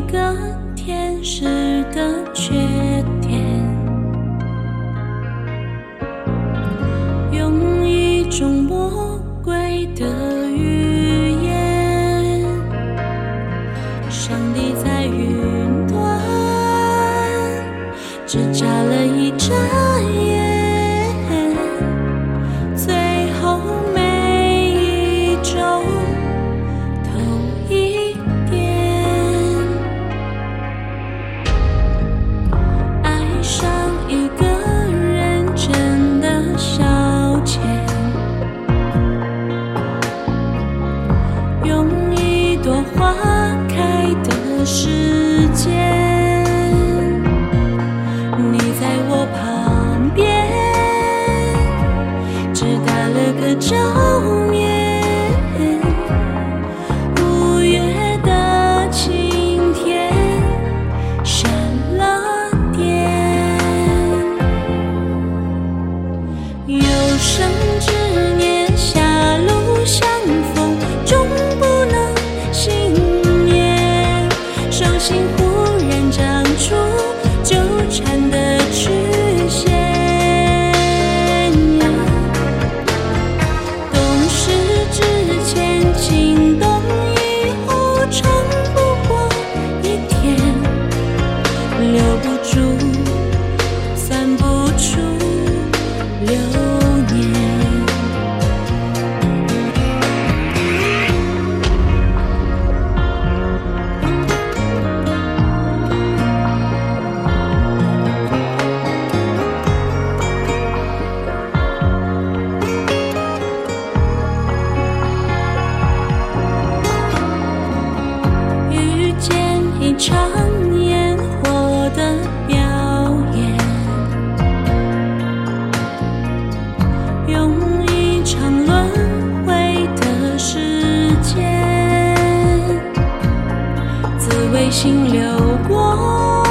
一个天使的缺点。用一种魔鬼的语言。时间，你在我旁边，只打了个照面。五月的晴天，闪了电。有生之。心忽然长出纠缠一场烟火的表演。用一场轮回的时间紫微星流过。